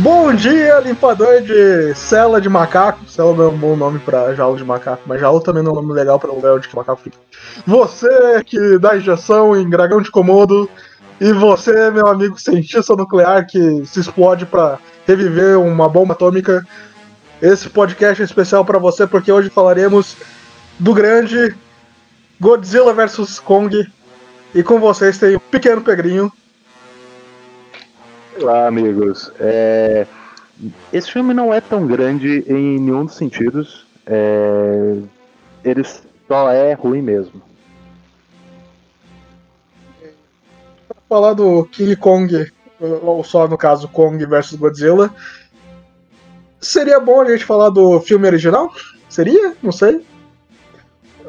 Bom dia, limpador de cela de macaco. Cela não é um bom nome pra jaula de macaco, mas jaula também não é um nome legal pra lugar onde que macaco fica. Você que dá injeção em dragão de Komodo, e você, meu amigo cientista nuclear que se explode pra reviver uma bomba atômica. Esse podcast é especial pra você porque hoje falaremos do grande Godzilla vs Kong. E com vocês tem o Pequeno Pegrinho. Olá, amigos. É... Esse filme não é tão grande em nenhum dos sentidos. É... Ele só é ruim mesmo. Falar do King Kong, ou só no caso Kong vs Godzilla, seria bom a gente falar do filme original? Seria? Não sei.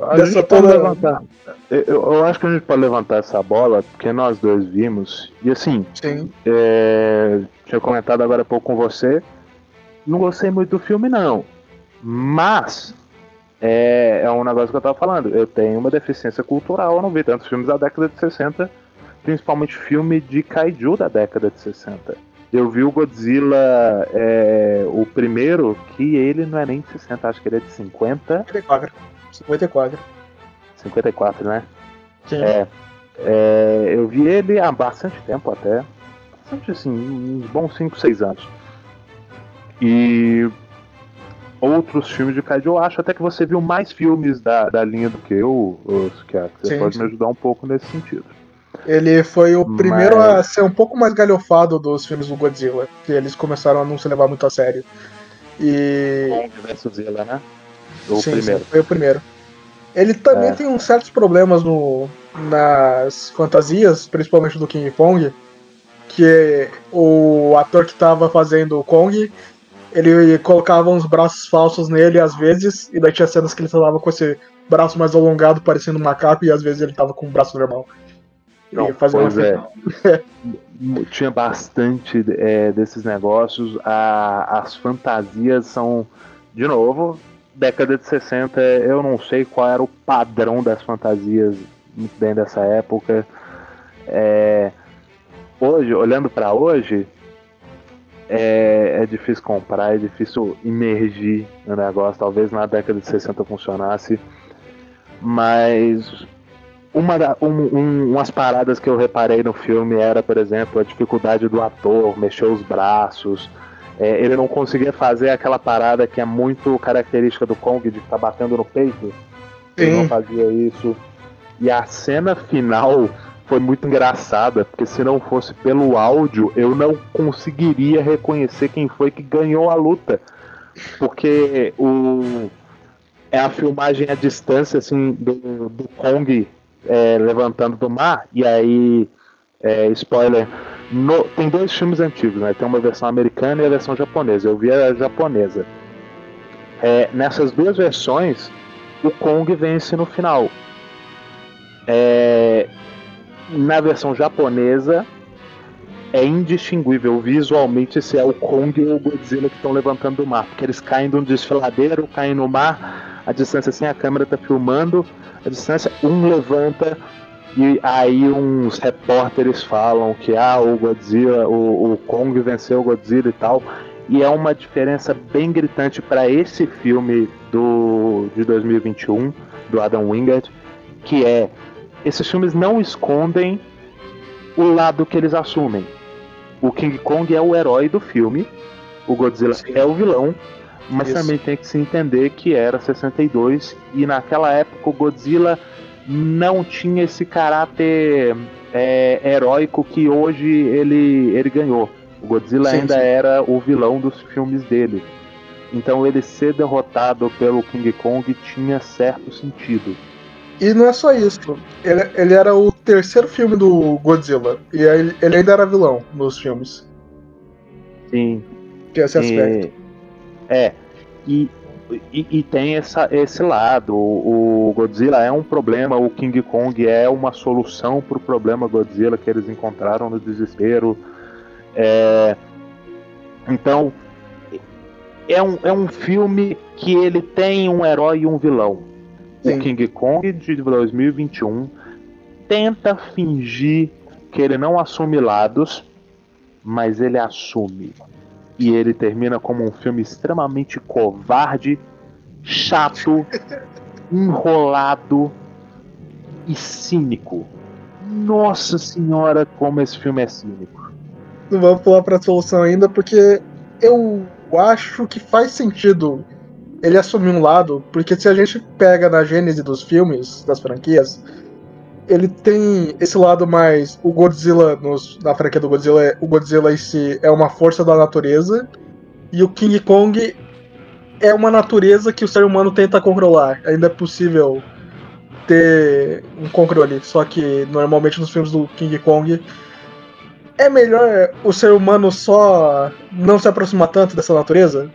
A Dessa toda... levantar. Eu, eu, acho que a gente pode levantar essa bola, porque nós dois vimos. E assim, Sim. É, tinha comentado agora há pouco com você. Não gostei muito do filme, não. Mas é, é um negócio que eu tava falando. Eu tenho uma deficiência cultural, eu não vi tantos filmes da década de 60, principalmente filme de kaiju da década de 60. Eu vi o Godzilla, é, o primeiro, que ele não é nem de 60, acho que ele é de 50. 54. 54. 54, né? Sim. É, é, eu vi ele há bastante tempo até. Bastante assim, uns bons 5, 6 anos. E outros filmes de Kaiju, eu acho até que você viu mais filmes da, da linha do que eu, que Você sim, pode sim. me ajudar um pouco nesse sentido. Ele foi o primeiro Mas... a ser um pouco mais galhofado dos filmes do Godzilla, que eles começaram a não se levar muito a sério. E. Kong Godzilla, né? O sim, primeiro. Sim, foi o primeiro. Ele também é. tem uns certos problemas no, nas fantasias, principalmente do King Kong, que o ator que estava fazendo o Kong, ele colocava uns braços falsos nele às vezes, e daí tinha cenas que ele estava com esse braço mais alongado, parecendo um macaco, e às vezes ele estava com um braço normal. Não, pois é. Tinha bastante é, desses negócios. A, as fantasias são, de novo, década de 60, eu não sei qual era o padrão das fantasias bem dessa época. É, hoje, olhando para hoje, é, é, difícil comprar, é difícil imergir no negócio. Talvez na década de 60 funcionasse, mas uma da, um, um, umas paradas que eu reparei no filme era, por exemplo, a dificuldade do ator mexer os braços é, ele não conseguia fazer aquela parada que é muito característica do Kong de ficar batendo no peito. Ele não fazia isso. E a cena final foi muito engraçada, porque se não fosse pelo áudio, eu não conseguiria reconhecer quem foi que ganhou a luta. Porque o é a filmagem à distância assim do, do Kong é, levantando do mar e aí é, spoiler no, tem dois filmes antigos, né? Tem uma versão americana e a versão japonesa. Eu vi a japonesa. É, nessas duas versões, o Kong vence no final. É, na versão japonesa, é indistinguível visualmente se é o Kong ou o Godzilla que estão levantando do mar, porque eles caem de um desfiladeiro, caem no mar, a distância assim, a câmera está filmando, a distância, um levanta, e aí uns repórteres falam que ah, o Godzilla, o, o Kong venceu o Godzilla e tal. E é uma diferença bem gritante para esse filme do, de 2021, do Adam Wingard, que é esses filmes não escondem o lado que eles assumem. O King Kong é o herói do filme, o Godzilla Sim. é o vilão, mas Isso. também tem que se entender que era 62 e naquela época o Godzilla não tinha esse caráter é, heróico que hoje ele, ele ganhou. O Godzilla sim, ainda sim. era o vilão dos filmes dele. Então ele ser derrotado pelo King Kong tinha certo sentido. E não é só isso. Ele, ele era o terceiro filme do Godzilla. E ele, ele ainda era vilão nos filmes. Sim. Tem esse aspecto. E, é. E e, e, tem essa, esse lado. O, o, Godzilla é um problema, o King Kong é uma solução para o problema Godzilla que eles encontraram no desespero. É, então, é um, é um filme que ele tem um herói e um vilão. Sim. O King Kong de 2021 tenta fingir que ele não assume lados, mas ele assume. E ele termina como um filme extremamente covarde, chato, enrolado e cínico. Nossa senhora, como esse filme é cínico. Não vamos pular pra solução ainda, porque eu acho que faz sentido ele assumir um lado, porque se a gente pega na gênese dos filmes, das franquias, ele tem esse lado mais. O Godzilla, nos, na franquia do Godzilla, o Godzilla em si é uma força da natureza, e o King Kong é uma natureza que o ser humano tenta controlar. Ainda é possível ter um controle, só que normalmente nos filmes do King Kong é melhor o ser humano só não se aproximar tanto dessa natureza?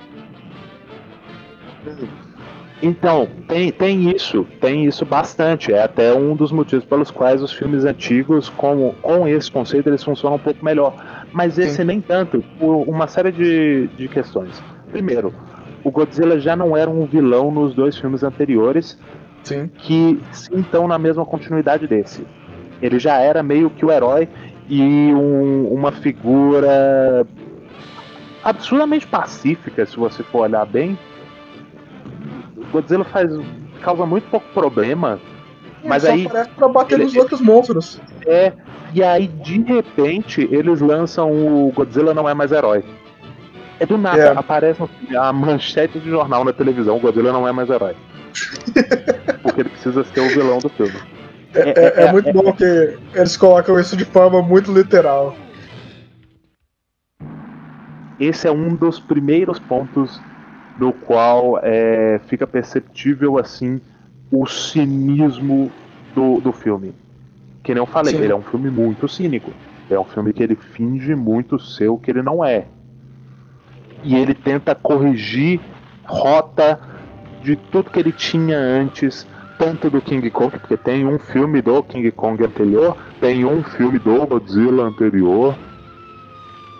Então, tem, tem isso, tem isso bastante. É até um dos motivos pelos quais os filmes antigos, com, com esse conceito, eles funcionam um pouco melhor. Mas esse Sim. nem tanto, por uma série de, de questões. Primeiro, o Godzilla já não era um vilão nos dois filmes anteriores, Sim. que estão na mesma continuidade desse. Ele já era meio que o herói e um, uma figura absurdamente pacífica, se você for olhar bem, Godzilla faz causa muito pouco problema. Ele mas só aí aparece pra bater ele- nos outros monstros. é e aí de repente eles lançam o Godzilla não é mais herói. É do nada, É. aparece a manchete de jornal na televisão, o Godzilla não é mais herói. Porque ele precisa ser o vilão do filme. É, é- é muito bom que eles colocam isso de forma muito literal. esse é um dos primeiros pontos do qual é, fica perceptível assim o cinismo do, do filme. Que nem eu falei, Sim. ele é um filme muito cínico. É um filme que ele finge muito ser o que ele não é. E ele tenta corrigir rota de tudo que ele tinha antes, tanto do King Kong, porque tem um filme do King Kong anterior, tem um filme do Godzilla anterior.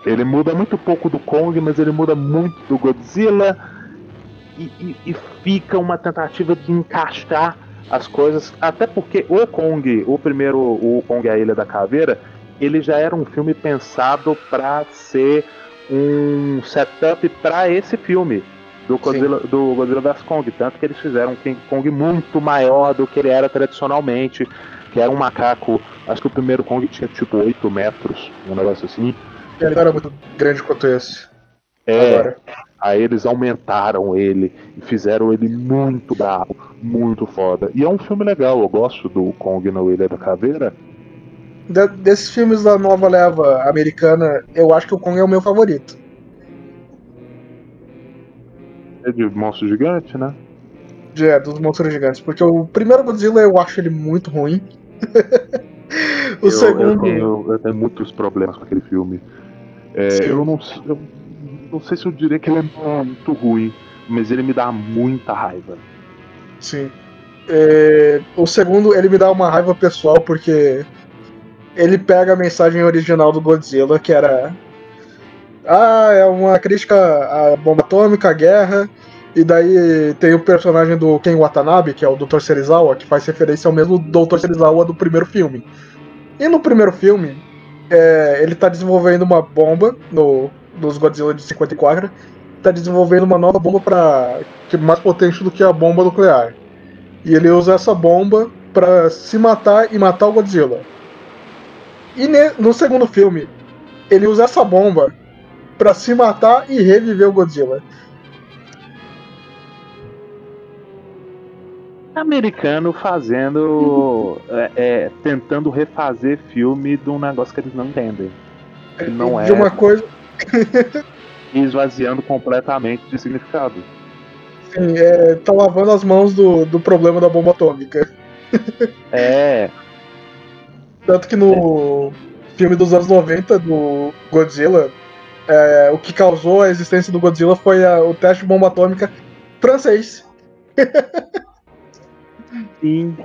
Ele muda muito pouco do Kong, mas ele muda muito do Godzilla. E, e- e fica uma tentativa de encaixar as coisas. Até porque o Kong, o primeiro, o Kong a Ilha da Caveira, ele já era um filme pensado para ser um setup para esse filme do Godzilla, do Godzilla vs Kong. Tanto que eles fizeram um King Kong muito maior do que ele era tradicionalmente. Que era um macaco. Acho que o primeiro Kong tinha tipo 8 metros, um negócio assim. Ele não era muito grande quanto esse. É, Agora. Aí eles aumentaram ele e fizeram ele muito bravo, muito foda. E é um filme legal, eu gosto do Kong na Ilha da Caveira. De- desses filmes da nova leva americana, eu acho que o Kong é o meu favorito. É de monstro gigante, né? É, dos monstros gigantes. Porque o primeiro Godzilla eu acho ele muito ruim. o eu, segundo. Eu tenho, eu tenho muitos problemas com aquele filme. É, eu, não, eu não sei se eu diria que ele é muito ruim, mas ele me dá muita raiva. Sim. É, o segundo, ele me dá uma raiva pessoal porque ele pega a mensagem original do Godzilla, que era. Ah, é uma crítica à bomba atômica, à guerra. E daí tem o personagem do Ken Watanabe, que é o Dr. Serizawa, que faz referência ao mesmo Dr. Serizawa do primeiro filme. E no primeiro filme, é, ele tá desenvolvendo uma bomba no, nos Godzilla de 54. Tá desenvolvendo uma nova bomba para que é mais potente do que a bomba nuclear. E ele usa essa bomba pra se matar e matar o Godzilla. E ne- no segundo filme, ele usa essa bomba pra se matar e reviver o Godzilla. Americano fazendo. é, é, tentando refazer filme de um negócio que eles não entendem. Que não De é. uma coisa, E esvaziando completamente de significado. assim, é, tá lavando as mãos do, do problema da bomba atômica. É, Tanto que no filme dos anos 90 do Godzilla, é, o que causou a existência do Godzilla foi a- o teste de bomba atômica francês. sim.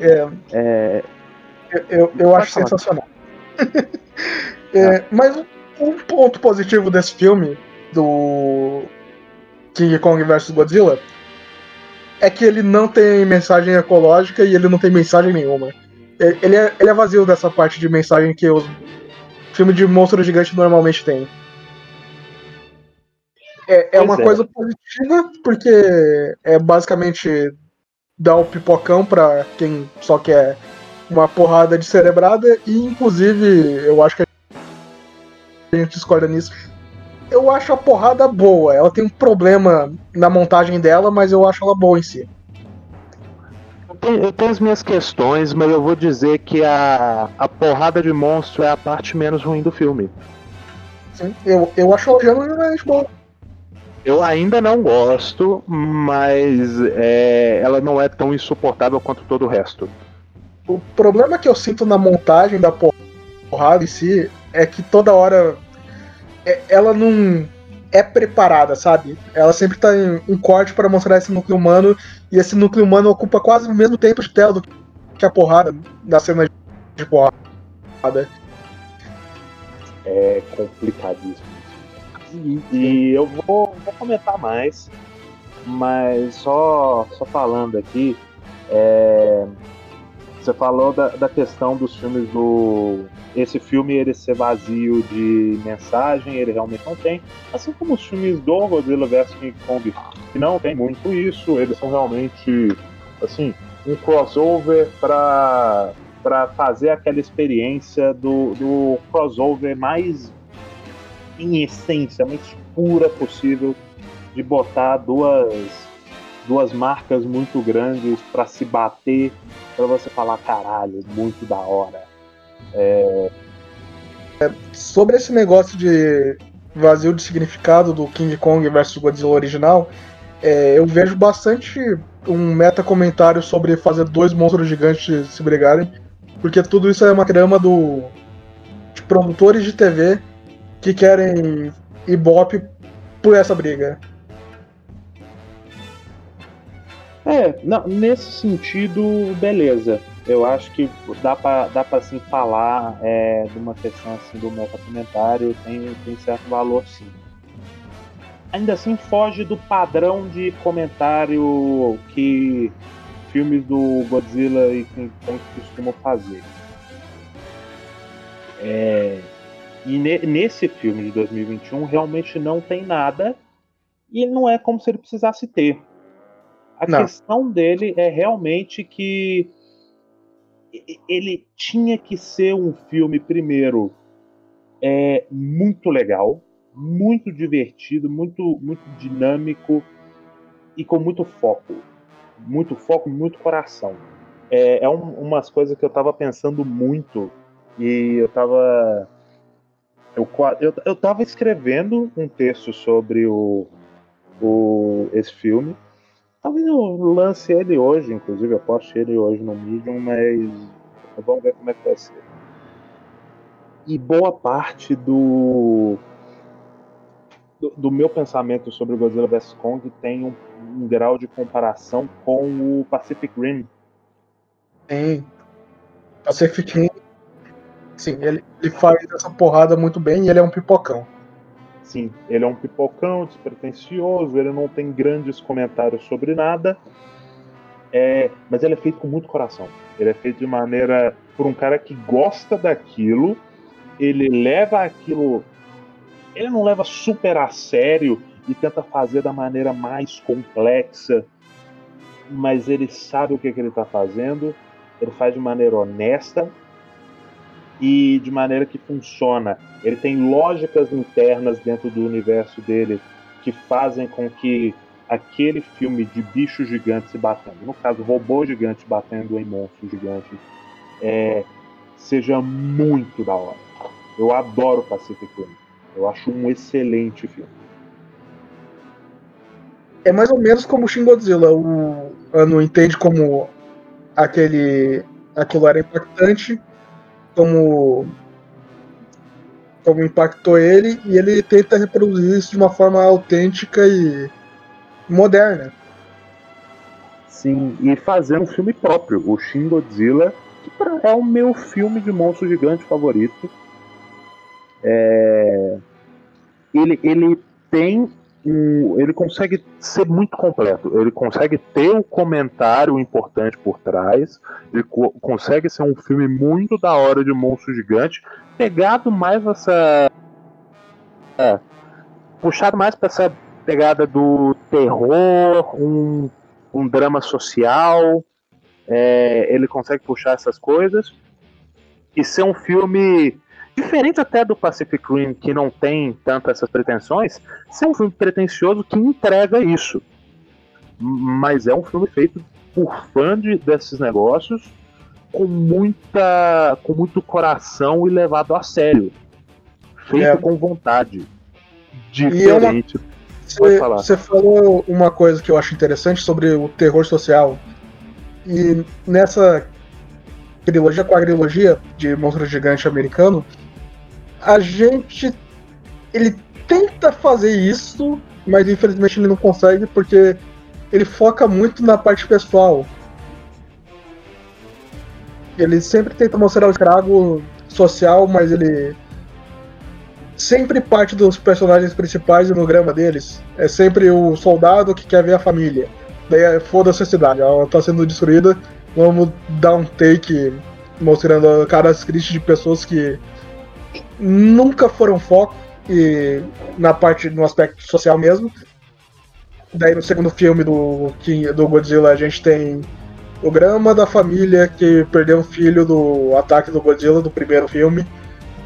É, É, Eu, eu, acho sensacional. É, mas um- ponto positivo desse filme, do King Kong vs Godzilla, é que ele não tem mensagem ecológica e ele não tem mensagem nenhuma. Ele é, ele é vazio dessa parte de mensagem que os filmes de monstro gigante normalmente têm. É, é uma é. coisa positiva, porque é basicamente dar o pipocão para quem só quer uma porrada de cerebrada, e inclusive eu acho que a gente discorda nisso. Eu acho a porrada boa. Ela tem um problema na montagem dela, mas eu acho ela boa em si. Eu tenho, eu tenho as minhas questões, mas eu vou dizer que a, a porrada de monstro é a parte menos ruim do filme. Sim, eu, eu acho ela genuinamente boa. Eu ainda não gosto, mas é, ela não é tão insuportável quanto todo o resto. O problema que eu sinto na montagem da porrada em si é que toda hora é, ela não é preparada, sabe? Ela sempre tá em um corte para mostrar esse núcleo humano e esse núcleo humano ocupa quase o mesmo tempo de tela do que a porrada da cena de porrada. É complicadíssimo. E, e eu vou, vou, comentar mais, mas só, só falando aqui, é, você falou da, da questão dos filmes do. Esse filme ele ser vazio de mensagem, ele realmente não tem. Assim como os filmes do Godzilla vs King Kong, que não tem muito isso, eles são realmente assim, um crossover para para fazer aquela experiência do, do crossover mais em essência, mais pura possível de botar duas, duas marcas muito grandes para se bater, para você falar, caralho, muito da hora. É... É, sobre esse negócio de vazio de significado do King Kong versus Godzilla original, é, eu vejo bastante um meta comentário sobre fazer dois monstros gigantes se brigarem, porque tudo isso é uma trama do de produtores de TV que querem Ibope por essa briga. É, não, nesse sentido, beleza. Eu acho que dá pra, dá pra assim, falar é, de uma questão assim, do meu comentário, tem, tem certo valor sim. Ainda assim foge do padrão de comentário que filmes do Godzilla e King Kong costumam fazer. É, e ne nesse filme de 2021 realmente não tem nada e não é como se ele precisasse ter. A não. questão dele é realmente que ele tinha que ser um filme, primeiro, é, muito legal, muito divertido, muito, muito dinâmico e com muito foco. Muito foco, muito coração. É, é um, umas coisas que eu tava pensando muito e eu tava eu, eu, eu tava escrevendo um texto sobre o, o, esse filme. Talvez eu lance ele hoje, inclusive eu poste ele hoje no Medium, mas vamos ver como é que vai ser. E boa parte do, do, do meu pensamento sobre o Godzilla vs Kong tem um, um, grau de comparação com o Pacific Rim. Sim. Pacific Rim Sim, ele, ele faz essa porrada muito bem e ele é um pipocão. Sim, ele é um pipocão despretensioso, ele não tem grandes comentários sobre nada, é, mas ele é feito com muito coração. Ele é feito de maneira por um cara que gosta daquilo, ele leva aquilo, ele não leva super a sério e tenta fazer da maneira mais complexa, mas ele sabe o que, que ele está fazendo, ele faz de maneira honesta e de maneira que funciona. Ele tem lógicas internas dentro do universo dele que fazem com que aquele filme de bicho gigante se batendo, no caso robô gigante batendo em monstro gigante, é, seja muito da hora. Eu adoro Pacific Rim. Eu acho um excelente filme. É mais ou menos como o Shin Godzilla. O Ano entende como aquele aquilo era impactante como como impactou ele e ele tenta reproduzir isso de uma forma autêntica e moderna. Sim, e fazer um filme próprio, o Shin Godzilla, que é o meu filme de monstro gigante favorito. É... Ele, ele tem um, ele consegue ser muito completo. Ele consegue ter um comentário importante por trás. Ele co consegue ser um filme muito da hora de monstro gigante, pegado mais essa. É, puxado mais para essa pegada do terror, um, um drama social. É, ele consegue puxar essas coisas e ser um filme diferente até do Pacific Rim, que não tem tanto essas pretensões, ser um filme pretencioso que entrega isso. Mas é um filme feito por fã de, desses negócios com muita com muito coração e levado a sério. Feito é. com vontade. Diferente. Você falou uma coisa que eu acho interessante sobre o terror social. E nessa trilogia, quadrilogia de Monstro Gigante americano, a gente. Ele tenta fazer isso, mas infelizmente ele não consegue porque ele foca muito na parte pessoal. Ele sempre tenta mostrar o estrago social, mas ele sempre parte dos personagens principais do programa deles. É sempre o soldado que quer ver a família. Daí é, foda-se a cidade, ela tá sendo destruída. Vamos dar um take mostrando caras tristes de pessoas que nunca foram foco e na parte no aspecto social mesmo. Daí no segundo filme do, do Godzilla a gente tem o drama da família que perdeu um filho do ataque do Godzilla do primeiro filme.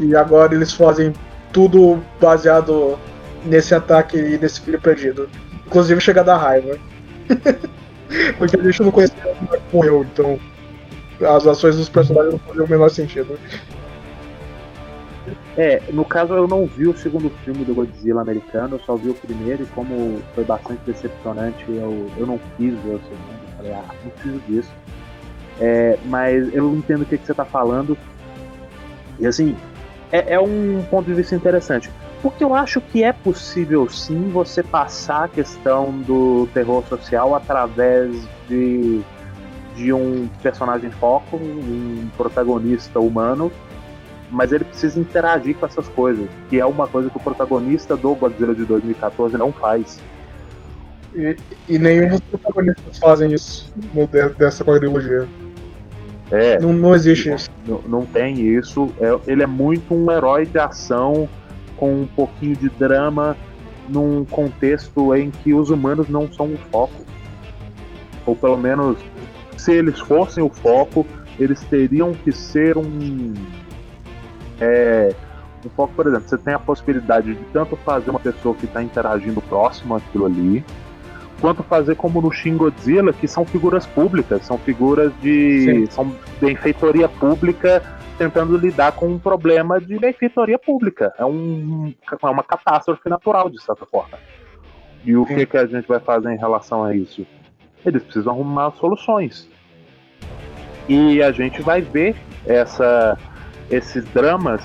E agora eles fazem tudo baseado nesse ataque e nesse filho perdido. Inclusive chega a dar raiva. Porque a gente não conhecia como então as ações dos personagens não faziam o menor sentido. É, no caso eu não vi o segundo filme do Godzilla americano, eu só vi o primeiro e como foi bastante decepcionante, eu, eu não quis ver o segundo. Eu falei, ah, não preciso disso. É, mas eu entendo o que, que você está falando. E assim, é, é um ponto de vista interessante. Porque eu acho que é possível sim você passar a questão do terror social através de, de um personagem foco, um protagonista humano, mas ele precisa interagir com essas coisas, que é uma coisa que o protagonista do Godzilla de 2014 não faz. E, e nenhum dos protagonistas fazem isso dessa quadrilogia. É, não, não existe isso. Não, não tem isso. É, ele é muito um herói de ação com um pouquinho de drama num contexto em que os humanos não são o foco. Ou pelo menos, se eles fossem o foco, eles teriam que ser um. É, um foco, por exemplo, você tem a possibilidade de tanto fazer uma pessoa que está interagindo próximo àquilo ali, quanto fazer como no Shin Godzilla, que são figuras públicas, são figuras de. Sim. são benfeitoria pública tentando lidar com um problema de benfeitoria pública. É, um, é uma catástrofe natural, de certa forma. E o que, que a gente vai fazer em relação a isso? Eles precisam arrumar soluções. E a gente vai ver essa, esses dramas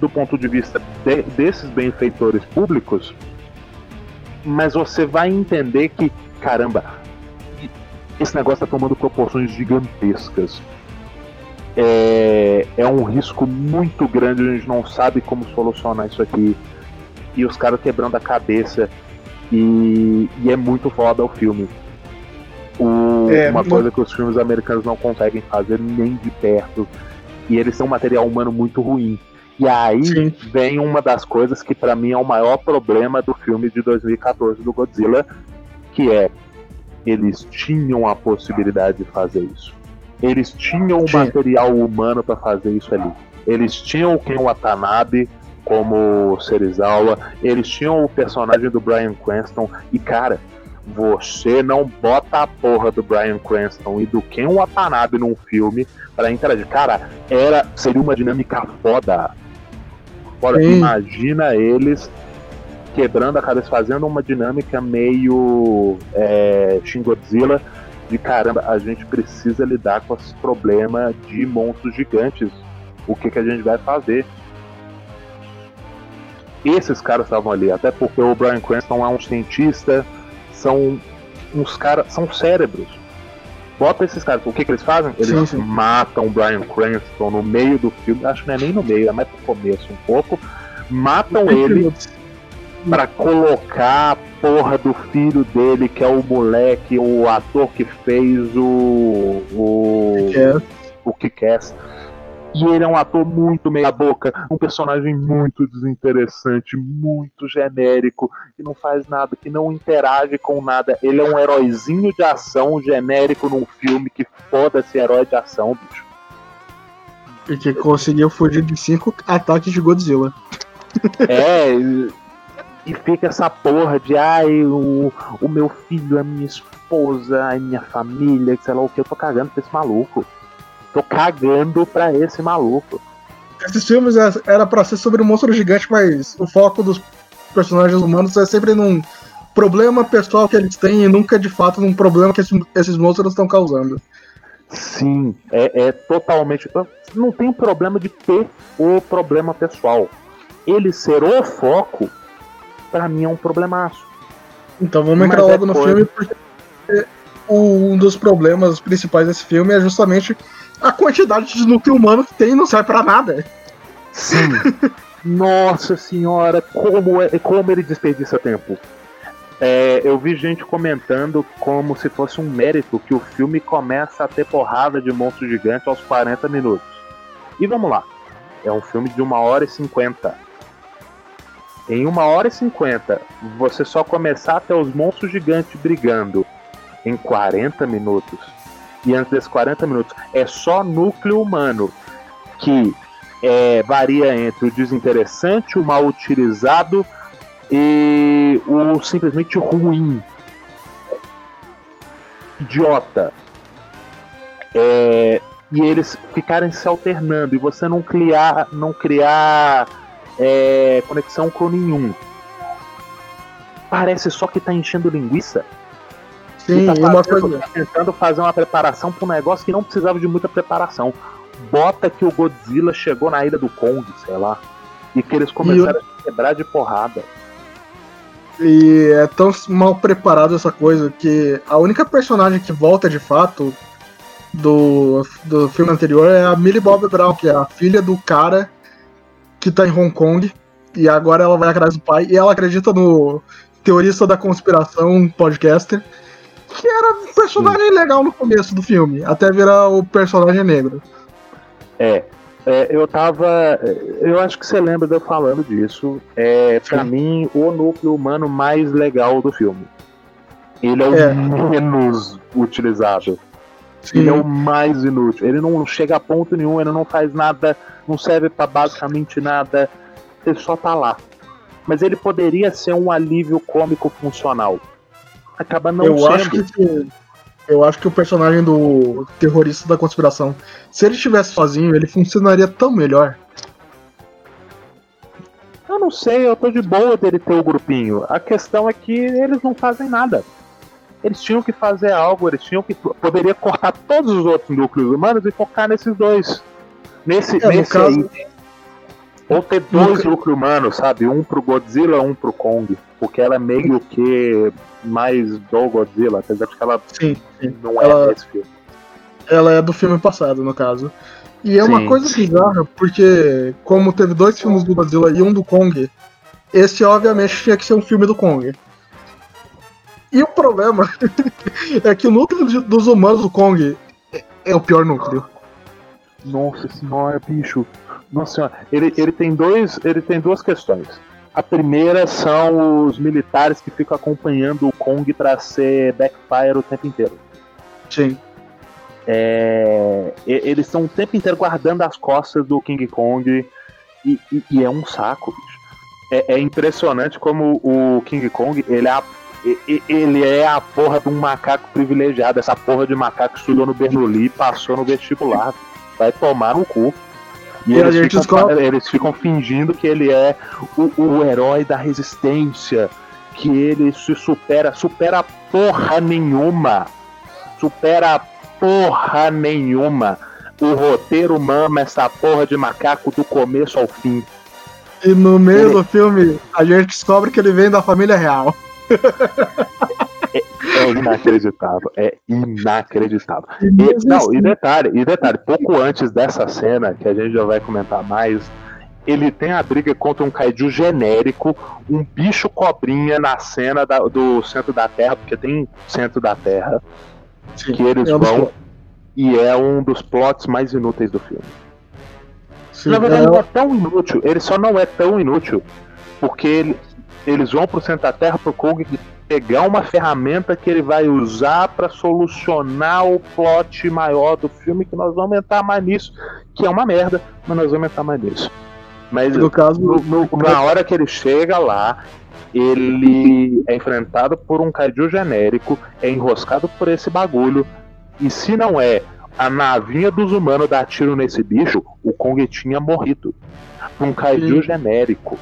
do ponto de vista de, desses benfeitores públicos mas você vai entender que, caramba, esse negócio está tomando proporções gigantescas. É, é um risco muito grande, a gente não sabe como solucionar isso aqui. E os caras quebrando a cabeça. E, e é muito foda o filme. O, é, uma coisa que os filmes americanos não conseguem fazer nem de perto. E eles são um material humano muito ruim. E aí Sim. vem uma das coisas que para mim é o maior problema do filme de 2014 do Godzilla, que é eles tinham a possibilidade de fazer isso. Eles tinham o material humano para fazer isso ali. Eles tinham o Ken Watanabe como Serizawa, eles tinham o personagem do Brian Cranston e cara, você não bota a porra do Brian Cranston e do Ken Watanabe num filme para interagir. Cara, era seria uma dinâmica foda. Agora, Sim. imagina eles quebrando a cabeça, fazendo uma dinâmica meio é, Shin Godzilla, de caramba, a gente precisa lidar com esse problema de monstros gigantes. O que, que a gente vai fazer? Esses caras estavam ali, até porque o Brian Cranston é um cientista, são uns caras, são cérebros. Bota esses caras, o que, que eles fazem? Eles sim, sim. matam o Brian Cranston no meio do filme, acho que não é nem no meio, é mais pro começo um pouco. Matam ele para colocar a porra do filho dele, que é o moleque, o ator que fez o. o. o que E ele é um ator muito meia-boca, um personagem muito desinteressante, muito genérico, que não faz nada, que não interage com nada. Ele é um heróizinho de ação genérico num filme que foda-se herói de ação, bicho. E que conseguiu fugir de cinco ataques de Godzilla. É, e fica essa porra de ai, o, o meu filho, a minha esposa, a minha família, sei lá o que, eu tô cagando pra esse maluco. Tô cagando pra esse maluco. Esses filmes é, era para ser sobre um monstro gigante, mas o foco dos personagens humanos é sempre num problema pessoal que eles têm e nunca de fato num problema que esses monstros estão causando. Sim, é, é totalmente. Não tem problema de ter o problema pessoal. Ele ser o foco, para mim é um problemaço. Então vamos entrar Mas é logo é no coisa... filme, porque um dos problemas principais desse filme é justamente a quantidade de núcleo humano que tem não serve para nada. Sim. Nossa senhora, como, é, como ele desperdiça tempo. É, eu vi gente comentando como se fosse um mérito que o filme começa a ter porrada de monstro gigante aos 40 minutos. E vamos lá. É um filme de uma hora e 50. Em uma hora e 50, você só começar a ter os monstros gigantes brigando em 40 minutos. E antes desses 40 minutos é só núcleo humano que é, varia entre o desinteressante, o mal utilizado e o simplesmente ruim. Idiota. É, e eles ficarem se alternando e você não criar, não criar é, conexão com nenhum. Parece só que tá enchendo linguiça. Sim, tá uma coisa. Tá tentando fazer uma preparação para um negócio que não precisava de muita preparação. Bota que o Godzilla chegou na ilha do Kong, sei lá. E que eles começaram a quebrar de porrada. E é tão mal preparado essa coisa que a única personagem que volta de fato do, do filme anterior é a Millie Bob Brown, que é a filha do cara que tá em Hong Kong. E agora ela vai atrás do pai. E ela acredita no teorista da conspiração, podcaster, que era um personagem Sim. legal no começo do filme, até virar o personagem negro. É, é, eu tava. Eu acho que você lembra de eu falando disso. É, para mim, o núcleo humano mais legal do filme. Ele é o é. menos utilizado. Sim. Ele é o mais inútil. Ele não chega a ponto nenhum, ele não faz nada, não serve para basicamente nada. Ele só tá lá. Mas ele poderia ser um alívio cômico funcional. Acaba não eu sendo. Acho que, eu acho que o personagem do terrorista da conspiração, se ele estivesse sozinho, ele funcionaria tão melhor. Eu não sei, eu tô de boa dele ter o grupinho. A questão é que eles não fazem nada. Eles tinham que fazer algo, eles tinham que. Poderia cortar todos os outros núcleos humanos e focar nesses dois. Nesse, é, nesse caso... aí. Ou ter dois núcleos humanos, sabe? Um pro Godzilla, um pro Kong. Porque ela é meio que mais do Godzilla, apesar de que ela sim, sim. não é ela, desse filme. Ela é do filme passado, no caso. E é sim, uma coisa bizarra, porque como teve dois filmes do Godzilla e um do Kong, esse obviamente tinha que ser um filme do Kong. E o problema é que o núcleo dos humanos do Kong é o pior núcleo. Nossa senhora, bicho. Nossa senhora, ele, ele tem dois. Ele tem duas questões. A primeira são os militares que ficam acompanhando o Kong para ser backfire o tempo inteiro. Sim. É, eles estão o tempo inteiro guardando as costas do King Kong e, e, e é um saco, bicho. É, é, impressionante como o King Kong ele é, a, ele é a porra de um macaco privilegiado. Essa porra de macaco estudou no Bernoulli e passou no vestibular. Vai tomar no cu. E, e eles, ficam, descobre... eles ficam fingindo que ele é o, o herói da resistência, que ele se supera, supera porra nenhuma. Supera porra nenhuma. O roteiro mama essa porra de macaco do começo ao fim. E no meio ele... do filme, a gente descobre que ele vem da família real. É inacreditável, é inacreditável. E, não, e detalhe, e detalhe, pouco antes dessa cena, que a gente já vai comentar mais, ele tem a briga contra um kaiju genérico, um bicho cobrinha na cena da, do centro da Terra, porque tem centro da Terra, Sim, que eles é vão, e é um dos plots mais inúteis do filme. Sim, Na verdade, é... ele é tão inútil. Ele só não é tão inútil porque ele, eles vão pro Santa Terra pro Kong pegar uma ferramenta que ele vai usar para solucionar o plot maior do filme, que nós vamos entrar mais nisso, que é uma merda, mas nós vamos entrar mais nisso. Mas no caso, no, no, na hora que ele chega lá, ele é enfrentado por um kaiju genérico, é enroscado por esse bagulho, e se não é a navinha dos humanos dar tiro nesse bicho, o Kong tinha morrido. Um kaiju genérico.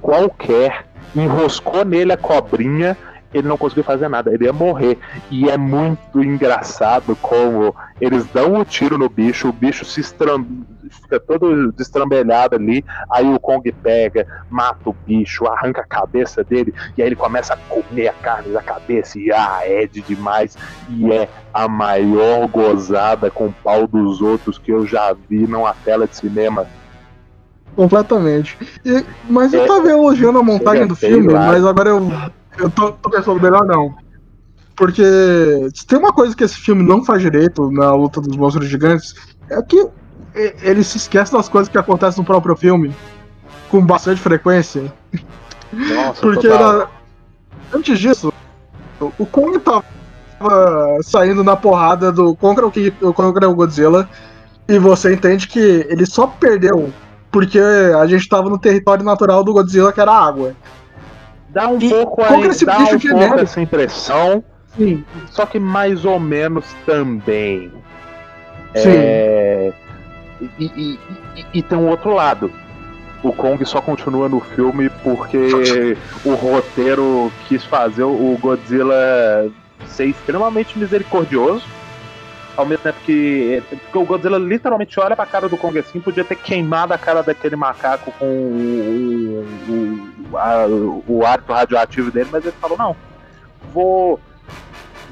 Qualquer enroscou nele a cobrinha, ele não conseguiu fazer nada, ele ia morrer. E é muito engraçado como eles dão o um tiro no bicho, o bicho se fica todo destrambelhado ali, aí o Kong pega, mata o bicho, arranca a cabeça dele, e aí ele começa a comer a carne da cabeça, e ah, é de demais, e é a maior gozada com o pau dos outros que eu já vi numa tela de cinema. Completamente. E, mas eu tava elogiando a montagem do filme, lá. mas agora eu, eu tô, tô pensando melhor não. Porque se tem uma coisa que esse filme não faz direito na luta dos monstros gigantes, é que ele se esquece das coisas que acontecem no próprio filme com bastante frequência. Nossa, Porque na, antes disso, o Kong tava saindo na porrada do contra o Godzilla e você entende que ele só perdeu porque a gente tava no território natural do Godzilla, que era água. Dá um e pouco dá um pouco essa impressão. Sim. Só que mais ou menos também. Sim. É... E, e, e, e, tem um outro lado. O Kong só continua no filme porque o roteiro quis fazer o Godzilla ser extremamente misericordioso ao mesmo tempo que, porque o Godzilla literalmente olha pra cara do Kong assim, podia ter queimado a cara daquele macaco com o, o, radioativo dele, mas ele falou, não, vou,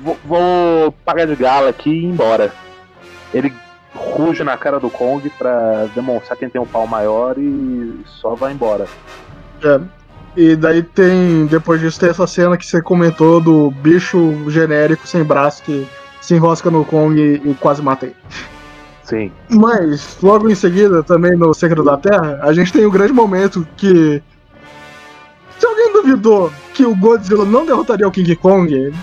vou, vou pagar de gala aqui e ir embora. Ele ruge na cara do Kong pra demonstrar quem tem um pau maior e só vai embora. É. E daí tem. Depois disso tem essa cena que você comentou do bicho genérico sem braço que se enrosca no Kong e quase mata ele. Sim. Mas, logo em seguida, também no Segredo da Terra, a gente tem o um grande momento que. Se alguém duvidou que o Godzilla não derrotaria o King Kong,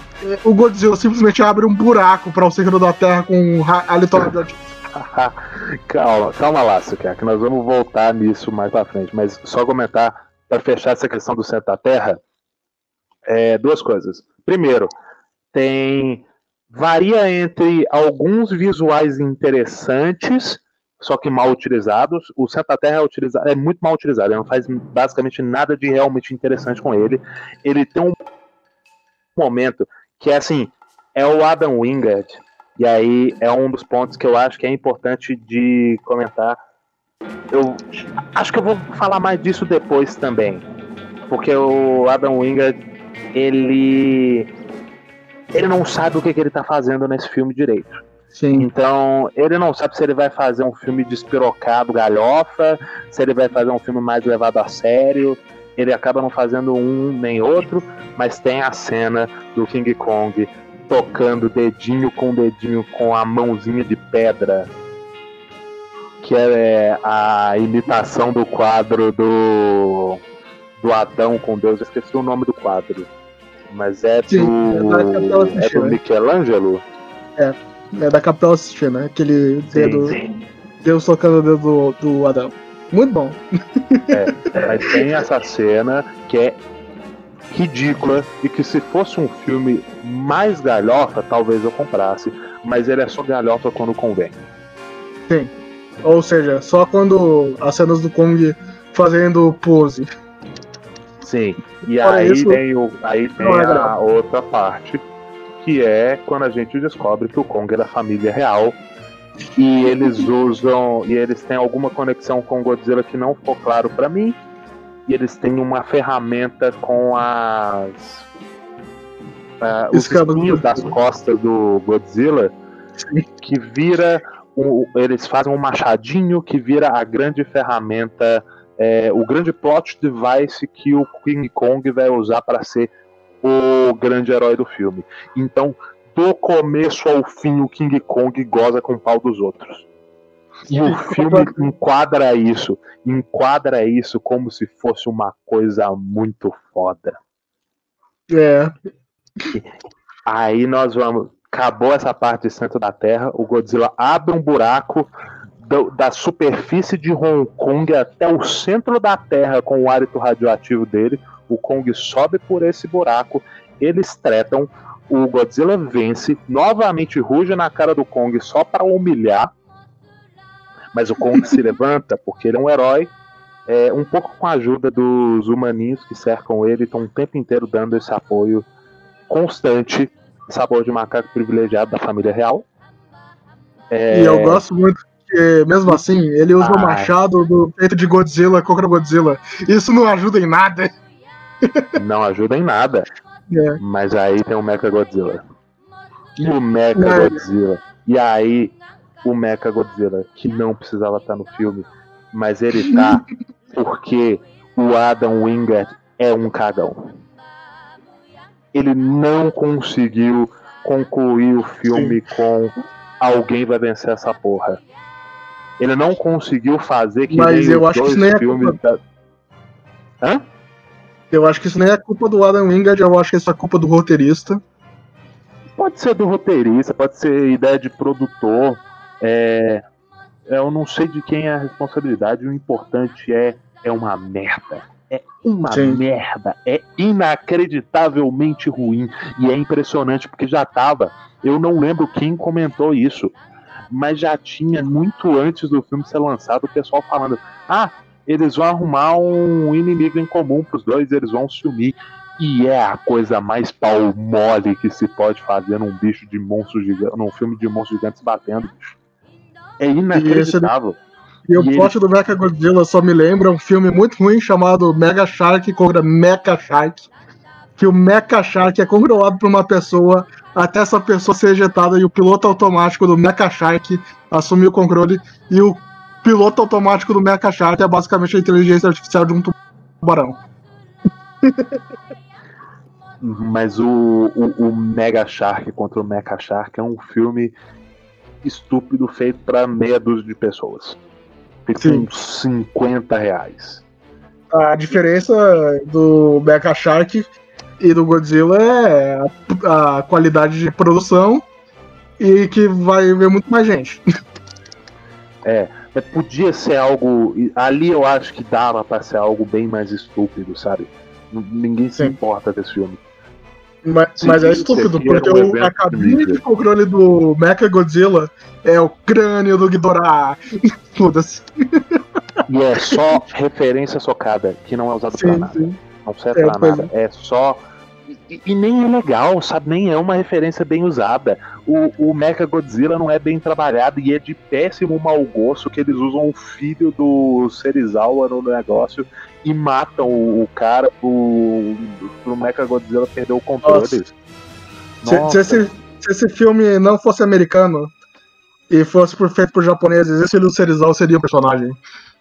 o Godzilla simplesmente abre um buraco para o Segredo da Terra com um aleatório calma, calma lá, Sukia, que nós vamos voltar nisso mais pra frente. Mas só comentar, para fechar essa questão do centro da Terra, é, duas coisas. Primeiro, tem varia entre alguns visuais interessantes, só que mal utilizados. O Santa Terra é, utilizado, é muito mal utilizado, ele não faz basicamente nada de realmente interessante com ele. Ele tem um momento que é assim, é o Adam Wingard, e aí é um dos pontos que eu acho que é importante de comentar. Eu acho que eu vou falar mais disso depois também, porque o Adam Wingard ele ele não sabe o que, que ele tá fazendo nesse filme direito. Sim. Então, ele não sabe se ele vai fazer um filme despirocado, galhofa, se ele vai fazer um filme mais levado a sério. Ele acaba não fazendo um nem outro, mas tem a cena do King Kong tocando dedinho com dedinho com a mãozinha de pedra, que é a imitação do quadro do, do Adão com Deus. Eu esqueci o nome do quadro. Mas é Sim, do. É, é do Michelangelo? É, é da Capela Sistina, aquele sim, dedo. Sim. Deus tocando o dedo do, do Adão. Muito bom. É, mas tem essa cena que é ridícula e que se fosse um filme mais galhofa, talvez eu comprasse, mas ele é só galhofa quando convém. Sim. Ou seja, só quando as cenas do Kong fazendo pose. Sim. E aí isso, tem, o, aí tem é a outra parte, que é quando a gente descobre que o Kong é da família real. E eles usam. E eles têm alguma conexão com Godzilla que não ficou claro para mim. E eles têm uma ferramenta com as. Uh, os espinhos das costas do Godzilla que vira. Um, eles fazem um machadinho que vira a grande ferramenta é, o grande plot device que o King Kong vai usar para ser o grande herói do filme. Então, do começo ao fim, o King Kong goza com o pau dos outros. E o filme enquadra isso, enquadra isso como se fosse uma coisa muito foda. É. Aí nós vamos. Acabou essa parte de centro da Terra. O Godzilla abre um buraco do, da superfície de Hong Kong até o centro da Terra com o hálito radioativo dele. O Kong sobe por esse buraco. Eles tretam. O Godzilla vence. Novamente ruge na cara do Kong só para humilhar. Mas o Kong se levanta porque ele é um herói. É, um pouco com a ajuda dos humaninhos que cercam ele, estão o tempo inteiro dando esse apoio constante, sabor de macaco privilegiado da família real. É... E eu gosto muito que, mesmo assim, ele usa ah. o machado do peito de Godzilla contra Godzilla. Isso não ajuda em nada. Não ajuda em nada. É. Mas aí tem o Mecha Godzilla. E o Mecha é. Godzilla. E aí, o Mecha Godzilla, que não precisava estar no filme, mas ele tá porque o Adam Wingard é um cagão. Ele não conseguiu concluir o filme Sim. com alguém vai vencer essa porra. Ele não conseguiu fazer que Mas eu acho que isso nem é culpa... da... Hã? Eu acho que isso nem é culpa do Adam Wingard, eu acho que isso é culpa do roteirista. Pode ser do roteirista, pode ser ideia de produtor. É, eu não sei de quem é a responsabilidade, o importante é é uma merda. É uma Sim. merda. É inacreditavelmente ruim. E é impressionante porque já tava. Eu não lembro quem comentou isso. Mas já tinha muito antes do filme ser lançado o pessoal falando: ah, eles vão arrumar um inimigo em comum pros dois, eles vão se unir. E é a coisa mais pau mole que se pode fazer num bicho de monstros gigantes, num filme de monstros gigantes batendo, bicho. É inacreditável. E, o plot ele... do Mecha Godzilla só me lembra um filme muito ruim chamado Mega Shark contra Mecha Shark. Que o Mecha Shark é controlado por uma pessoa até essa pessoa ser ejetada e o piloto automático do Mecha Shark assumir o controle. E o piloto automático do Mecha Shark é basicamente a inteligência artificial de um tubarão. Mas o, o, o, Mega Shark contra o Mecha Shark é um filme estúpido feito para meia dúzia de pessoas. Uns 50 reais. A diferença do Mecha Shark e do Godzilla é a, a, qualidade de produção e que vai ver muito mais gente. É, podia ser algo. Ali eu acho que dava para ser algo bem mais estúpido, sabe? Ninguém se Sim. importa desse filme. Mas, mas é estúpido, porque o, a cabine de controle do Mecha Godzilla é o crânio do Ghidorah. Foda-se. E é só referência socada, que não é usado sim, pra nada. Sim. Não serve é, pra nada. É. é só. E, e, nem é legal, sabe? Nem é uma referência bem usada. O, o Mecha Godzilla não é bem trabalhado e é de péssimo mau gosto que eles usam o filho do Serizawa no negócio e matam o, cara pro, pro Mecha Godzilla perder o controle. Se, se, esse, se, esse, filme não fosse americano e fosse por, feito por japoneses, esse Lucerizawa seria o personagem.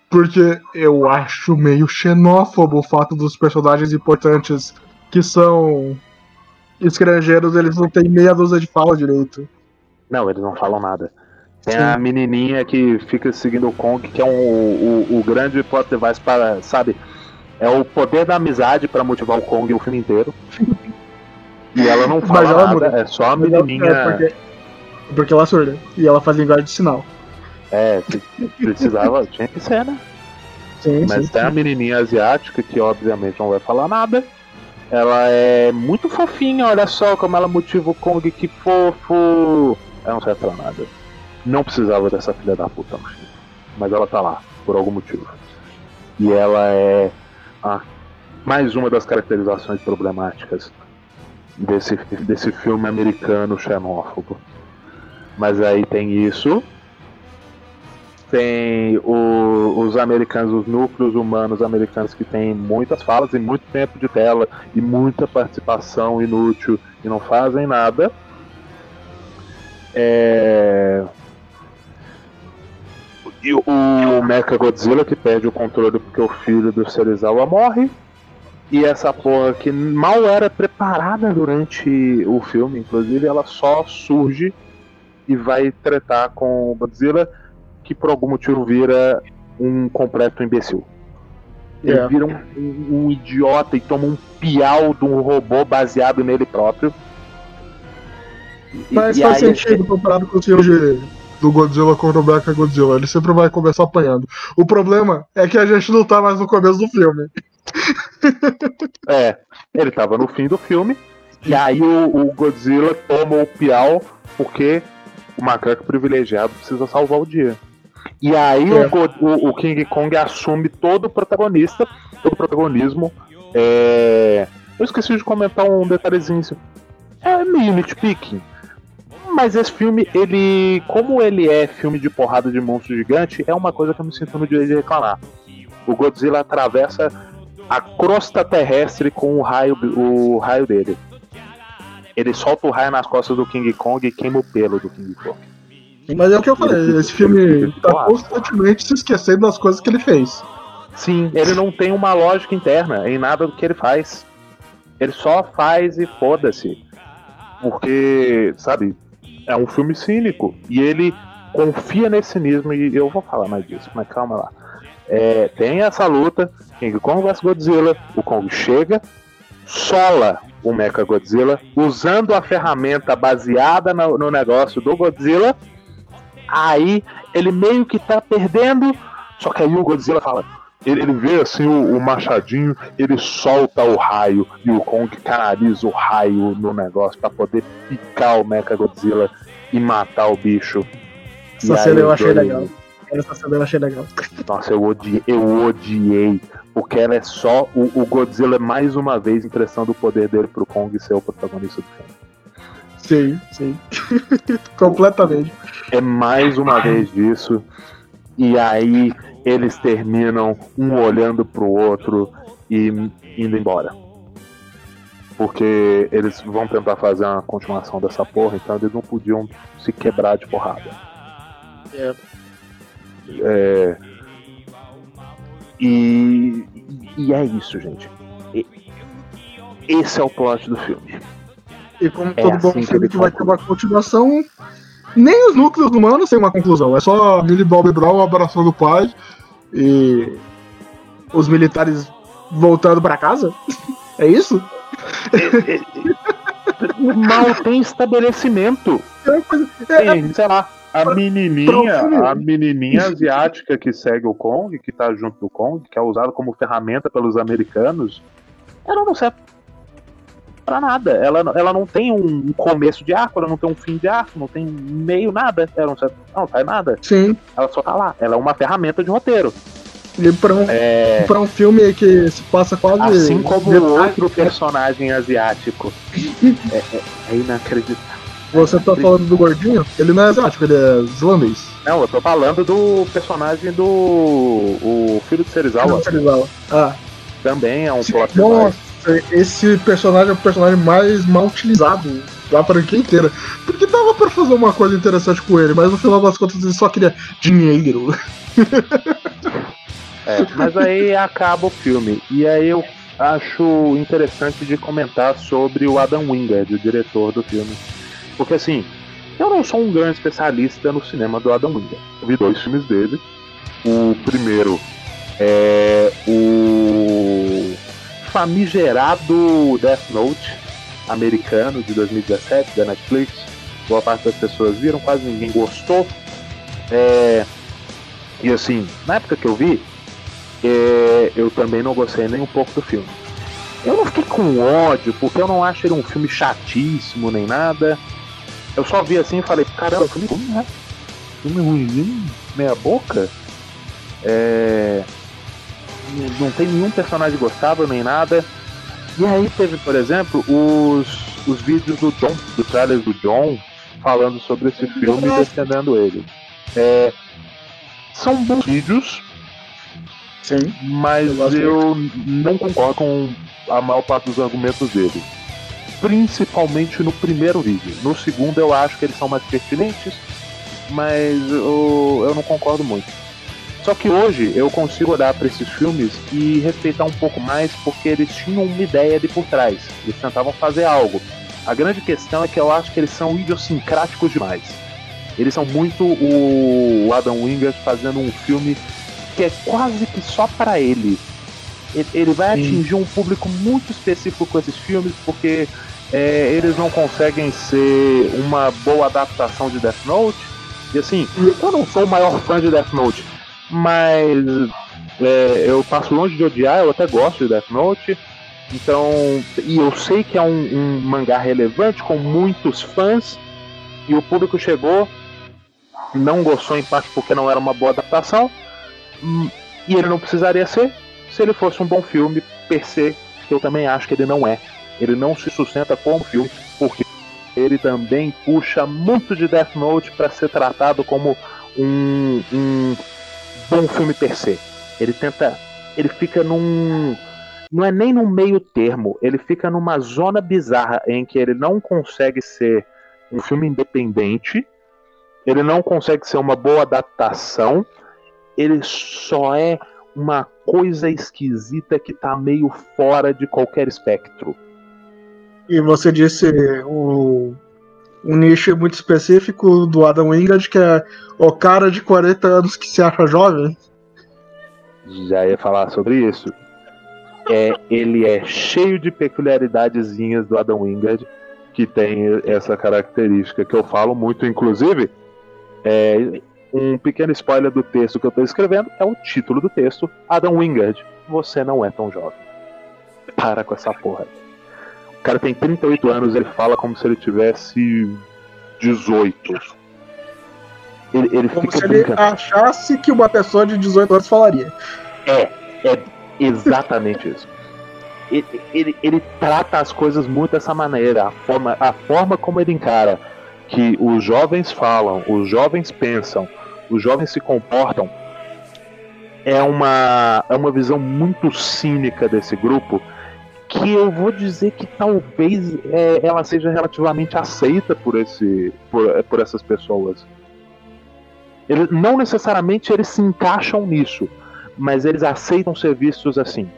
Porque eu acho meio xenófobo o fato dos personagens importantes que são estrangeiros, eles não têm meia dúzia de fala direito. Não, eles não falam nada. Tem Sim. a menininha que fica seguindo o Kong, que é um, o, o grande plot device para, sabe, é o poder da amizade para motivar o Kong o filme inteiro. E ela não fala ela nada, é só a menininha. É porque, porque ela é surda. E ela faz linguagem de sinal. É, precisava, tinha que ser, né? Sim, Mas sim, tem sim. a menininha asiática que obviamente não vai falar nada. Ela é muito fofinha, olha só como ela motiva o Kong, que fofo. Ela não serve pra nada. Não precisava dessa filha da puta, mas ela tá lá, por algum motivo. E ela é ah, mais uma das caracterizações problemáticas desse, desse filme americano xenófobo. Mas aí tem isso. Tem o, os americanos, os núcleos humanos americanos que têm muitas falas e muito tempo de tela e muita participação inútil e não fazem nada. É... E o Mecha Godzilla que perde o controle porque o filho do Serizawa morre. E essa porra que mal era preparada durante o filme, inclusive, ela só surge e vai tretar com o Godzilla, que por algum motivo vira um completo imbecil. Ele Yeah. vira um, um- um idiota e toma um piau de um robô baseado nele próprio. E- Mas e faz aí- sentido comparado com os filmes de- do Godzilla contra o Mecha Godzilla. Ele sempre vai começar apanhando. O problema é que a gente não tá mais no começo do filme. É, ele tava no fim do filme, e aí o, o Godzilla toma o piau porque o macaco privilegiado precisa salvar o dia. E aí É. o, o King Kong assume todo o protagonista, todo o protagonismo. É... Eu esqueci de comentar um detalhezinho. É meio nitpicking. Mas esse filme, ele. Como ele é filme de porrada de monstro gigante, é uma coisa que eu me sinto no direito de reclamar. O Godzilla atravessa a crosta terrestre com o raio, o raio dele. Ele solta o raio nas costas do King Kong e queima o pelo do King Kong. Mas é o que eu falei, esse filme tá constantemente se esquecendo das coisas que ele fez. Sim, ele não tem uma lógica interna em nada do que ele faz. Ele só faz e foda-se. Porque, sabe, é um filme cínico. E ele confia nesse cinismo. E eu vou falar mais disso, mas calma lá. É, tem essa luta, King Kong vs Godzilla. O Kong chega, sola o Mecha Godzilla, usando a ferramenta baseada no, no negócio do Godzilla. Aí ele meio que tá perdendo. Só que aí o Godzilla fala: ele, ele vê assim o, o machadinho, ele solta o raio e o Kong canaliza o raio no negócio pra poder picar o Mecha Godzilla e matar o bicho. Essa cena eu achei legal. Essa cena eu achei legal. Nossa, eu odiei, eu odiei. Porque ela é só o, o Godzilla mais uma vez emprestando o poder dele pro Kong ser o protagonista do filme. Sim, sim. Completamente. É mais uma vez disso. E aí eles terminam um olhando pro outro e indo embora. Porque eles vão tentar fazer uma continuação dessa porra, então eles não podiam se quebrar de porrada. É. É, E, e é isso, gente. E- esse é o plot do filme. E como É todo bom assim que filme ele que vai ter uma continuação, nem os núcleos humanos têm uma conclusão. É só Millie Bobby Brown abraçando o pai e os militares voltando pra casa. É isso? Mal tem estabelecimento. É uma coisa- é- Tem, sei lá, a menininha, a menininha asiática que segue o Kong, que tá junto do Kong, que é usada como ferramenta pelos americanos, ela não serve pra nada. Ela, ela não tem um começo de arco, ela não tem um fim de arco, não tem meio nada. Ela não não faz nada. Sim. Ela só tá lá. Ela é uma ferramenta de roteiro. E pra um, É, pra um filme que se passa quase. assim como metade- outro personagem asiático. É, é, é inacreditável. Você tá falando do gordinho? Ele não é asiático, ele é islandês. Não, eu tô falando do personagem do. O filho de Serizawa. Ah, Também é um plot nossa, esse personagem é o personagem mais mal utilizado da franquia inteira. Porque dava pra fazer uma coisa interessante com ele, mas no final das contas ele só queria dinheiro. É, mas aí acaba o filme. E aí eu acho interessante de comentar sobre o Adam Wingard, o diretor do filme. Porque assim, eu não sou um grande especialista no cinema do Adam Wingard. Eu vi dois filmes dele. O primeiro é o famigerado Death Note americano de 2017 da Netflix. Boa parte das pessoas viram, quase ninguém gostou. É, e assim, na época que eu vi, é, eu também não gostei nem um pouco do filme. Eu não fiquei com ódio, porque eu não acho ele um filme chatíssimo nem nada. Eu só vi assim e falei, caramba, filme ruim, né? Filme ruim, meia boca. É, não- tem nenhum personagem gostável nem nada. E aí teve, por exemplo, os, os vídeos do John, do trailer do John, falando sobre esse filme e defendendo ele. É, são bons vídeos, Sim. mas Eu eu não concordo com a maior parte dos argumentos dele. Principalmente no primeiro vídeo. No segundo eu acho que eles são mais pertinentes, mas eu, eu não concordo muito. Só que hoje eu consigo olhar para esses filmes e respeitar um pouco mais porque eles tinham uma ideia de por trás. Eles tentavam fazer algo. A grande questão é que eu acho que eles são idiosincráticos demais. Eles são muito o Adam Wingard fazendo um filme que é quase que só para ele. Ele vai Sim. atingir um público muito específico com esses filmes, porque é, eles não conseguem ser uma boa adaptação de Death Note. E assim, eu não sou o maior fã de Death Note, mas é, eu passo longe de odiar, eu até gosto de Death Note. Então, e eu sei que é um, um mangá relevante com muitos fãs, e o público chegou, não gostou em parte porque não era uma boa adaptação, hum, e ele não precisaria ser se ele fosse um bom filme per se, que eu também acho que ele não é. Ele não se sustenta como filme, porque ele também puxa muito de Death Note para ser tratado como um, um bom filme per se. Ele tenta. Ele fica num. Não é nem no meio termo, ele fica numa zona bizarra em que ele não consegue ser um filme independente, ele não consegue ser uma boa adaptação, ele só é uma coisa esquisita que tá meio fora de qualquer espectro. E você disse o, um nicho muito específico do Adam Wingard, que é o cara de 40 anos que se acha jovem já ia falar sobre isso. É, ele é cheio de peculiaridadezinhas do Adam Wingard, que tem essa característica que eu falo muito, inclusive. É, um pequeno spoiler do texto que eu estou escrevendo é o título do texto: Adam Wingard, você não é tão jovem. Para com essa porra. O cara tem 38 anos, ele fala como se ele tivesse 18. Ele, ele como se ele achasse que uma pessoa de 18 anos falaria. É, é exatamente isso. Ele, ele, ele, trata as coisas muito dessa maneira. A forma, a forma como ele encara que os jovens falam, os jovens pensam, os jovens se comportam é uma, é uma visão muito cínica desse grupo que eu vou dizer que talvez é, ela seja relativamente aceita por, esse, por, por essas pessoas. Não necessariamente eles se encaixam nisso, mas eles aceitam ser vistos assim.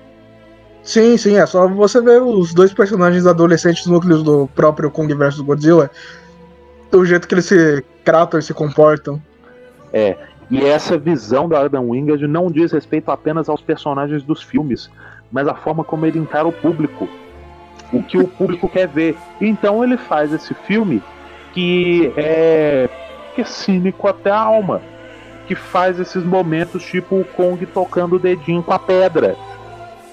Sim, sim, é só você ver os dois personagens adolescentes núcleos do próprio Kong vs Godzilla, o jeito que eles se tratam e se comportam. É, e essa visão do Adam Wingard não diz respeito apenas aos personagens dos filmes, mas a forma como ele encara o público. O que o público quer ver. Então ele faz esse filme que é, que é cínico até a alma que faz esses momentos tipo o Kong tocando o dedinho com a pedra.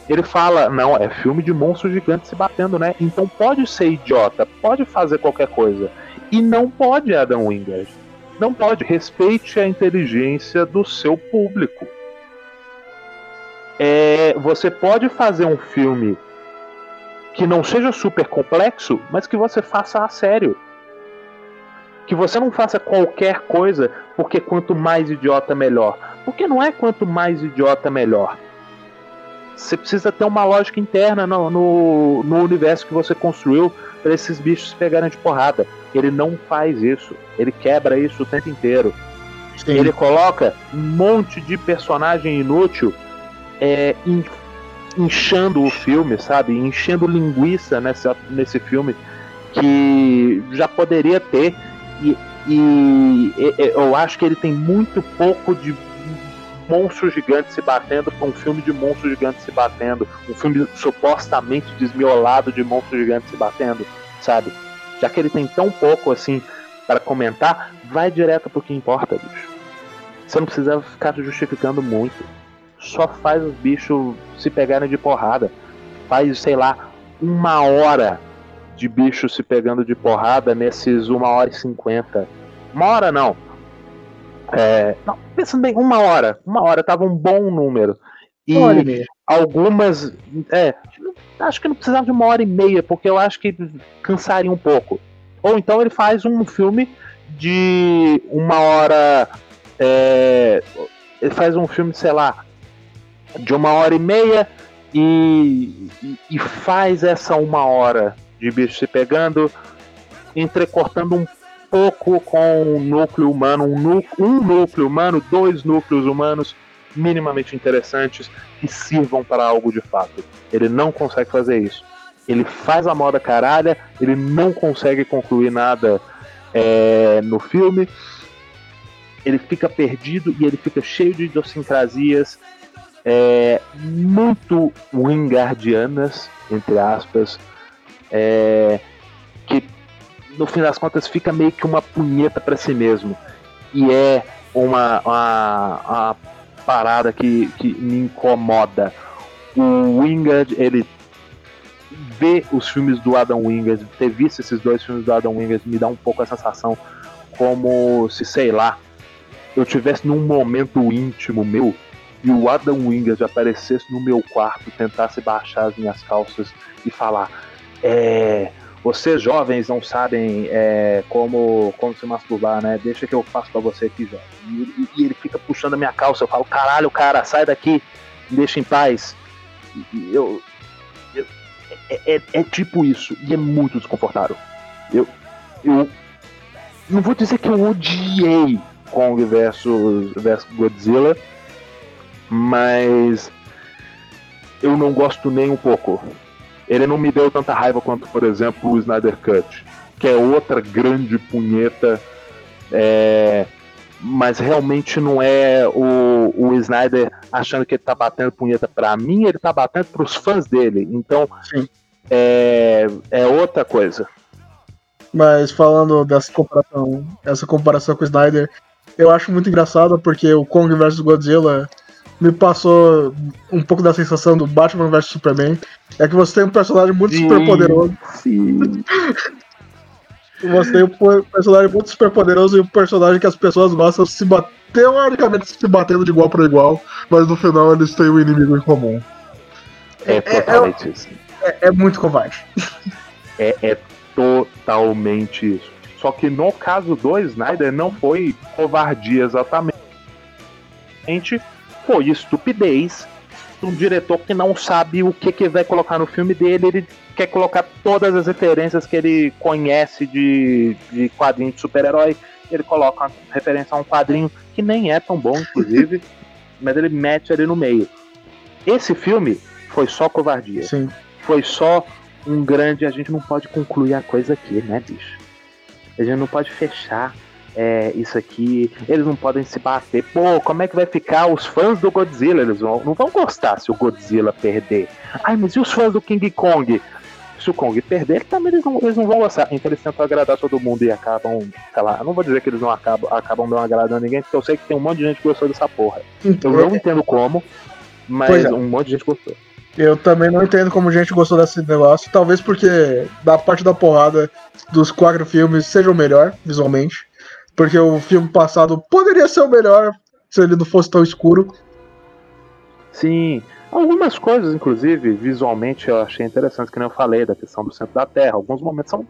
Ele fala, não, é filme de monstro gigante se batendo, né? Então pode ser idiota, pode fazer qualquer coisa. E não pode, Adam Wingard. Não pode. Respeite a inteligência do seu público. É, você pode fazer um filme que não seja super complexo, mas que você faça a sério que você não faça qualquer coisa porque quanto mais idiota melhor. Porque não é quanto mais idiota melhor. Você precisa ter uma lógica interna no, no, no universo que você construiu para esses bichos pegarem de porrada. Ele não faz isso. Ele quebra isso o tempo inteiro. Sim. Ele coloca um monte de personagem inútil é, inchando o filme, sabe? Enchendo linguiça nessa, nesse filme que já poderia ter e, e, e, eu acho que ele tem muito pouco de monstros gigantes se batendo para um filme de monstros gigantes se batendo, um filme supostamente desmiolado de monstros gigantes se batendo, sabe? Já que ele tem tão pouco assim para comentar, vai direto pro que importa, bicho. Você não precisa ficar justificando muito. Só faz os bichos se pegarem de porrada. Faz, sei lá, uma hora de bichos se pegando de porrada nesses uma hora e cinquenta. Uma hora não. É, não, pensando bem, uma hora. Uma hora tava um bom número. E algumas. É, acho que não precisava de uma hora e meia, porque eu acho que cansaria um pouco. Ou então ele faz um filme de uma hora. É, ele faz um filme, sei lá, de uma hora e meia e, e faz essa uma hora de bichos se pegando, entrecortando um pouco com o núcleo humano, um, núcleo, um núcleo humano, dois núcleos humanos minimamente interessantes que sirvam para algo de fato. Ele não consegue fazer isso. Ele faz a moda caralha, ele não consegue concluir nada é, no filme ele fica perdido e ele fica cheio de idiosincrasias é, muito wingardianas, entre aspas, é, que no fim das contas fica meio que uma punheta para si mesmo. E é uma, uma, uma parada que, que me incomoda. O Wingard, ele ver os filmes do Adam Wingard, ter visto esses dois filmes do Adam Wingard, me dá um pouco a sensação como se, sei lá, eu tivesse num momento íntimo meu e o Adam Wingard aparecesse no meu quarto, tentasse baixar as minhas calças e falar: É. Vocês jovens não sabem é, como, como se masturbar, né? Deixa que eu faço pra você aqui, jovem. E, e, ele fica puxando a minha calça. Eu falo: Caralho, cara, sai daqui, me deixa em paz. E, eu, eu é, é, é, tipo isso. E é muito desconfortável. Eu, eu não vou dizer que eu odiei Kong versus, versus Godzilla, mas eu não gosto nem um pouco. Ele não me deu tanta raiva quanto, por exemplo, o Snyder Cut, que é outra grande punheta. É, mas realmente não é o, o Snyder achando que ele tá batendo punheta pra mim, ele tá batendo pros fãs dele. Então, é, é outra coisa. Mas falando dessa comparação, essa comparação com o Snyder, eu acho muito engraçado porque o Kong vs Godzilla me passou um pouco da sensação do Batman vs Superman. É que você tem um personagem muito sim, super poderoso. Sim. você tem um personagem muito super poderoso e um personagem que as pessoas gostam de se bater, teoricamente se batendo de igual para igual, mas no final eles têm um inimigo em comum. É, é totalmente é, isso. É, é, muito covarde. É, é totalmente isso. Só que no caso do Snyder não foi covardia exatamente foi estupidez um diretor que não sabe o que, que vai colocar no filme dele. Ele quer colocar todas as referências que ele conhece de, de quadrinho de super-herói. Ele coloca uma referência a um quadrinho que nem é tão bom, inclusive, mas ele mete ali no meio. Esse filme foi só covardia. Sim. Foi só um grande. A gente não pode concluir a coisa aqui, né, bicho? A gente não pode fechar é, isso aqui, eles não podem se bater. Pô, como é que vai ficar os fãs do Godzilla? Eles vão, não vão gostar se o Godzilla perder. Ai, mas e os fãs do King Kong? Se o Kong perder, também eles não, eles não vão gostar. Então eles tentam agradar todo mundo e acabam, sei lá, eu não vou dizer que eles não acabam, acabam não agradando ninguém, porque eu sei que tem um monte de gente que gostou dessa porra. Então, eu não entendo como, mas é. um monte de gente gostou. Eu também não entendo como gente gostou desse negócio. Talvez porque da parte da porrada dos quatro filmes seja o melhor, visualmente. Porque o filme passado poderia ser o melhor se ele não fosse tão escuro. Sim, algumas coisas, inclusive, visualmente eu achei interessante, que nem eu falei, da questão do centro da Terra. Alguns momentos são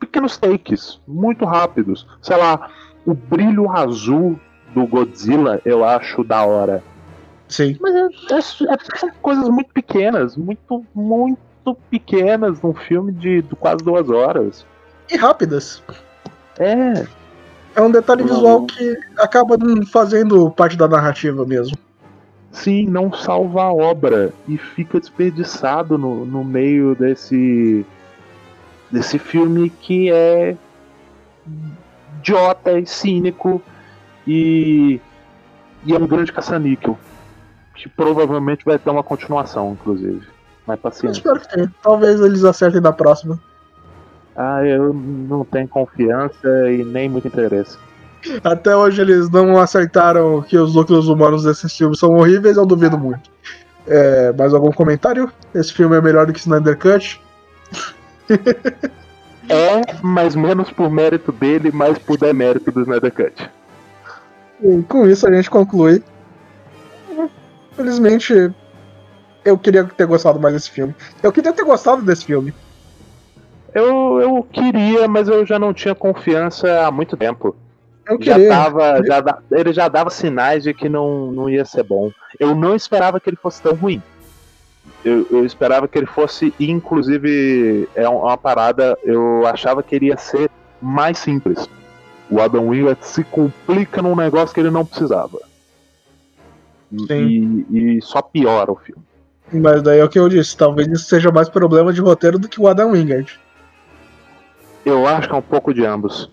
pequenos takes, muito rápidos. Sei lá, o brilho azul do Godzilla eu acho da hora. Sim. Mas é, é, é, são coisas muito pequenas, muito, muito pequenas num filme de, de quase duas horas. E rápidas. É, é um detalhe visual que acaba fazendo parte da narrativa mesmo. Sim, não salva a obra e fica desperdiçado no, no meio desse desse filme que é idiota e cínico e, e é um grande caça-níquel que provavelmente vai ter uma continuação, inclusive. Mas paciência. Eu espero que tenha. Talvez eles acertem na próxima. Ah, eu não tenho confiança e nem muito interesse. Até hoje eles não acertaram que os núcleos humanos desses filmes são horríveis, eu duvido muito. É, mais algum comentário? Esse filme é melhor do que Snyder Cut? é, mas menos por mérito dele, mais por demérito do Snyder Cut. E com isso a gente conclui. Felizmente, eu queria ter gostado mais desse filme. Eu queria ter gostado desse filme. Eu, eu queria, mas eu já não tinha confiança há muito tempo. Eu já queria. Tava, já, ele já dava sinais de que não, não ia ser bom. Eu não esperava que ele fosse tão ruim. Eu, eu esperava que ele fosse, inclusive, é uma parada, eu achava que ele ia ser mais simples. O Adam Wingard se complica num negócio que ele não precisava. E, e, só piora o filme. Mas daí é o que eu disse, talvez isso seja mais problema de roteiro do que o Adam Wingard. Eu acho que é um pouco de ambos.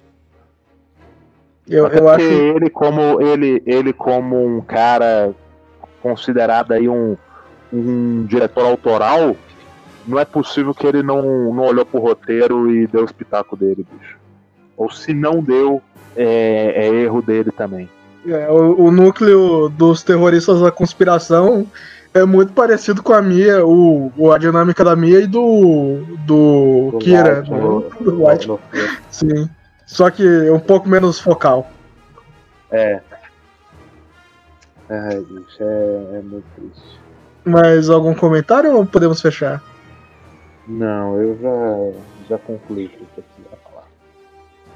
Eu, Até eu porque acho. ele como ele, ele como um cara considerado aí um, um diretor autoral, não é possível que ele não, não olhou pro roteiro e deu o espetáculo dele, bicho. Ou se não deu, é, é erro dele também. É, o, o núcleo dos terroristas da conspiração é muito parecido com a Mia, o, o- a dinâmica da Mia e do. do, Do Kira. Né? no- Do no- sim. Só que um pouco menos focal. É. É, bicho, é, é muito triste. Mais algum comentário ou podemos fechar? Não, eu já, já concluí o que eu queria falar.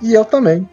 E eu também.